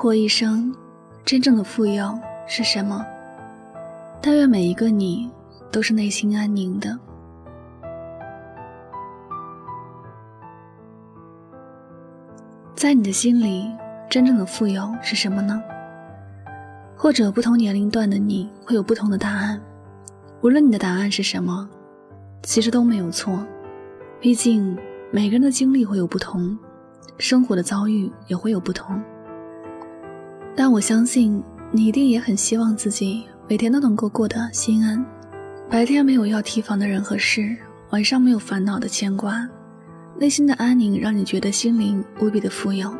活一生，真正的富有是什么？但愿每一个你都是内心安宁的。在你的心里，真正的富有是什么呢？或者不同年龄段的你会有不同的答案。无论你的答案是什么，其实都没有错。毕竟每个人的经历会有不同，生活的遭遇也会有不同。但我相信你一定也很希望自己每天都能够过得心安，白天没有要提防的人和事，晚上没有烦恼的牵挂，内心的安宁让你觉得心灵无比的富有。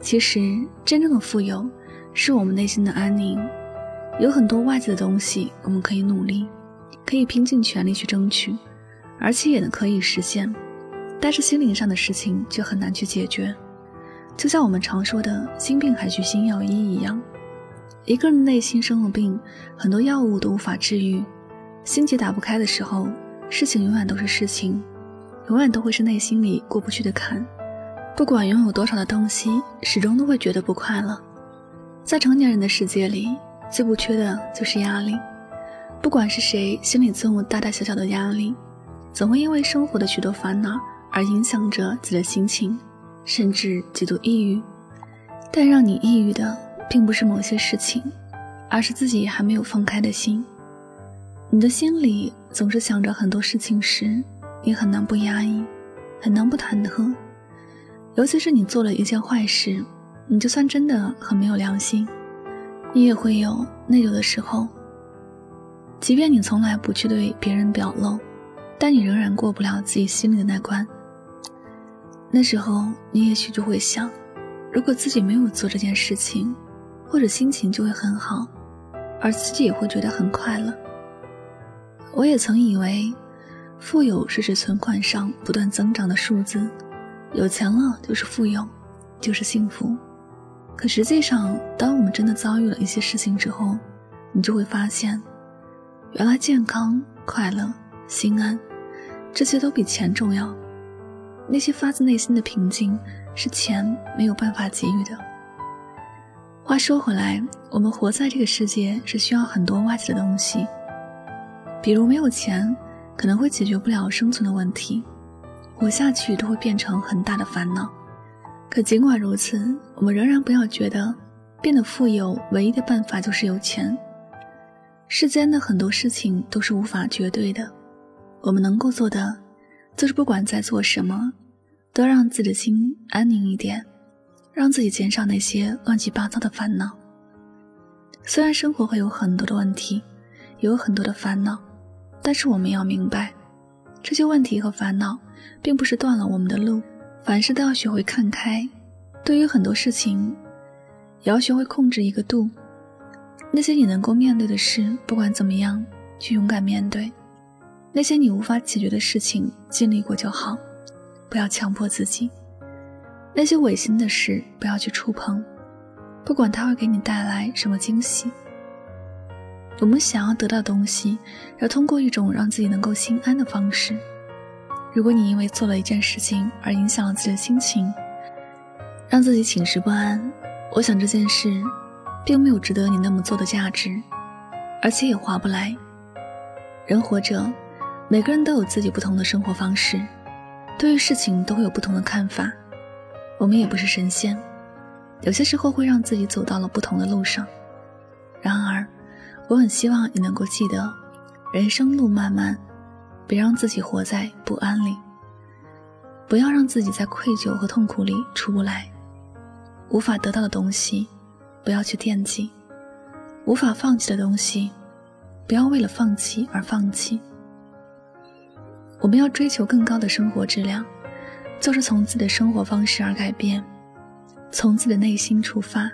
其实真正的富有是我们内心的安宁，有很多外在的东西我们可以努力，可以拼尽全力去争取，而且也能可以实现，但是心灵上的事情却很难去解决。就像我们常说的“心病还需心药医”一样，一个人内心生了病，很多药物都无法治愈。心结打不开的时候，事情永远都是事情，永远都会是内心里过不去的坎。不管拥有多少的东西，始终都会觉得不快乐。在成年人的世界里，最不缺的就是压力。不管是谁，心里总有大大小小的压力，总会因为生活的许多烦恼而影响着自己的心情。甚至极度抑郁，但让你抑郁的并不是某些事情，而是自己还没有放开的心。你的心里总是想着很多事情时，你很难不压抑，很难不忐忑。尤其是你做了一件坏事，你就算真的很没有良心，你也会有内疚的时候。即便你从来不去对别人表露，但你仍然过不了自己心里的那关。那时候，你也许就会想，如果自己没有做这件事情，或者心情就会很好，而自己也会觉得很快乐。我也曾以为，富有是指存款上不断增长的数字，有钱了就是富有，就是幸福。可实际上，当我们真的遭遇了一些事情之后，你就会发现，原来健康、快乐、心安，这些都比钱重要。那些发自内心的平静，是钱没有办法给予的。话说回来，我们活在这个世界是需要很多外在的东西，比如没有钱，可能会解决不了生存的问题，活下去都会变成很大的烦恼。可尽管如此，我们仍然不要觉得变得富有唯一的办法就是有钱。世间的很多事情都是无法绝对的，我们能够做的。就是不管在做什么，都让自己的心安宁一点，让自己减少那些乱七八糟的烦恼。虽然生活会有很多的问题，有很多的烦恼，但是我们要明白，这些问题和烦恼并不是断了我们的路。凡事都要学会看开，对于很多事情，也要学会控制一个度。那些你能够面对的事，不管怎么样，去勇敢面对。那些你无法解决的事情，经历过就好，不要强迫自己。那些违心的事，不要去触碰，不管它会给你带来什么惊喜。我们想要得到东西，要通过一种让自己能够心安的方式。如果你因为做了一件事情而影响了自己的心情，让自己寝食不安，我想这件事，并没有值得你那么做的价值，而且也划不来。人活着。每个人都有自己不同的生活方式，对于事情都会有不同的看法。我们也不是神仙，有些时候会让自己走到了不同的路上。然而，我很希望你能够记得，人生路漫漫，别让自己活在不安里，不要让自己在愧疚和痛苦里出不来。无法得到的东西，不要去惦记；无法放弃的东西，不要为了放弃而放弃。我们要追求更高的生活质量，就是从自己的生活方式而改变，从自己的内心出发。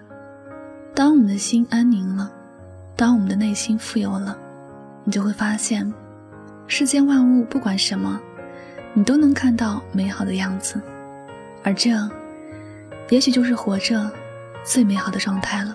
当我们的心安宁了，当我们的内心富有了，你就会发现，世间万物不管什么，你都能看到美好的样子，而这，也许就是活着最美好的状态了。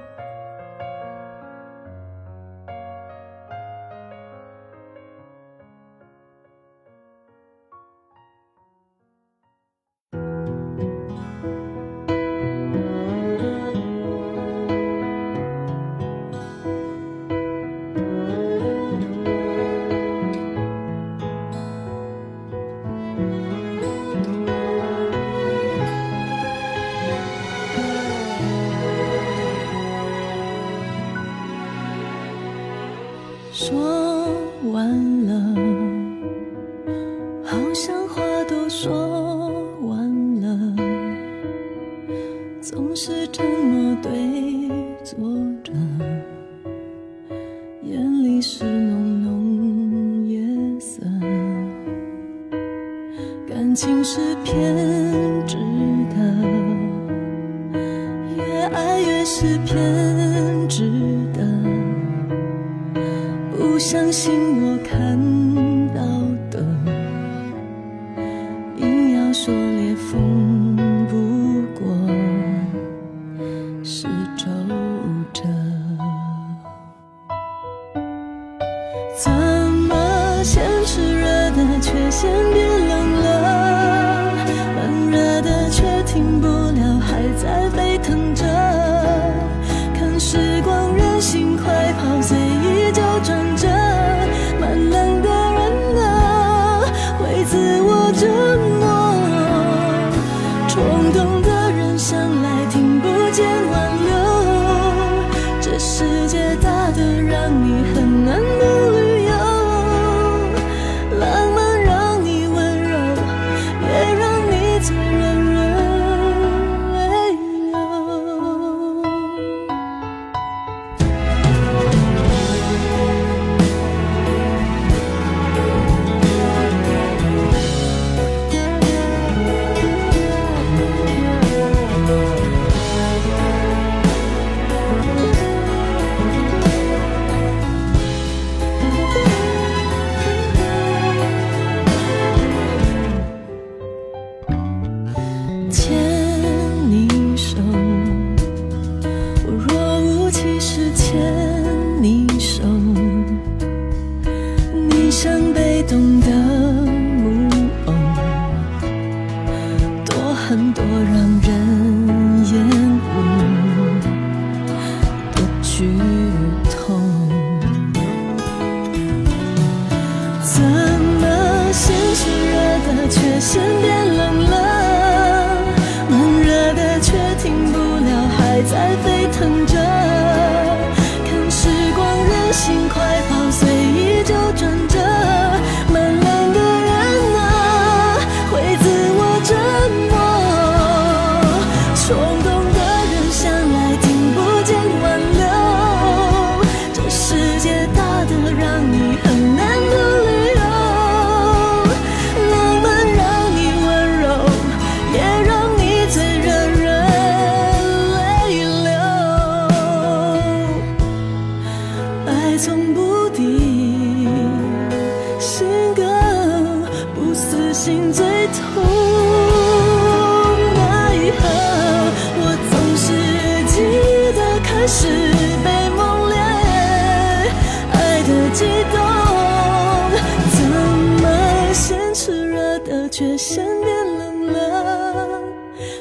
说完了，好像话都说完了，总是沉默对坐着，眼里是浓浓夜色，感情是偏执的，越爱越是偏执。相信我看到的，硬要说裂缝不过是皱褶。怎么先炽热的，却先变冷了？慢热的，却停不了，还在沸腾着。看时光任性快跑，是被猛烈爱的激动，怎么先炽热的却先变冷了，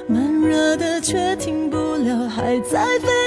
慢热的却停不了，还在飞。